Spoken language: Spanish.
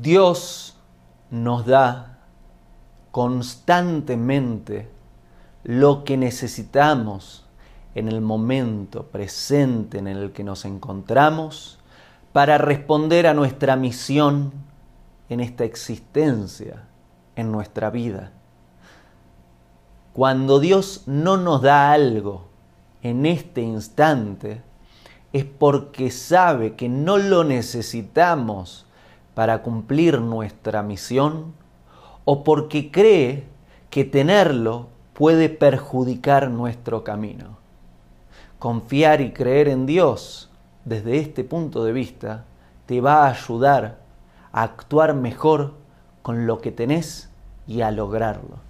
Dios nos da constantemente lo que necesitamos en el momento presente en el que nos encontramos para responder a nuestra misión en esta existencia, en nuestra vida. Cuando Dios no nos da algo en este instante, es porque sabe que no lo necesitamos para cumplir nuestra misión o porque cree que tenerlo puede perjudicar nuestro camino. Confiar y creer en Dios desde este punto de vista te va a ayudar a actuar mejor con lo que tenés y a lograrlo.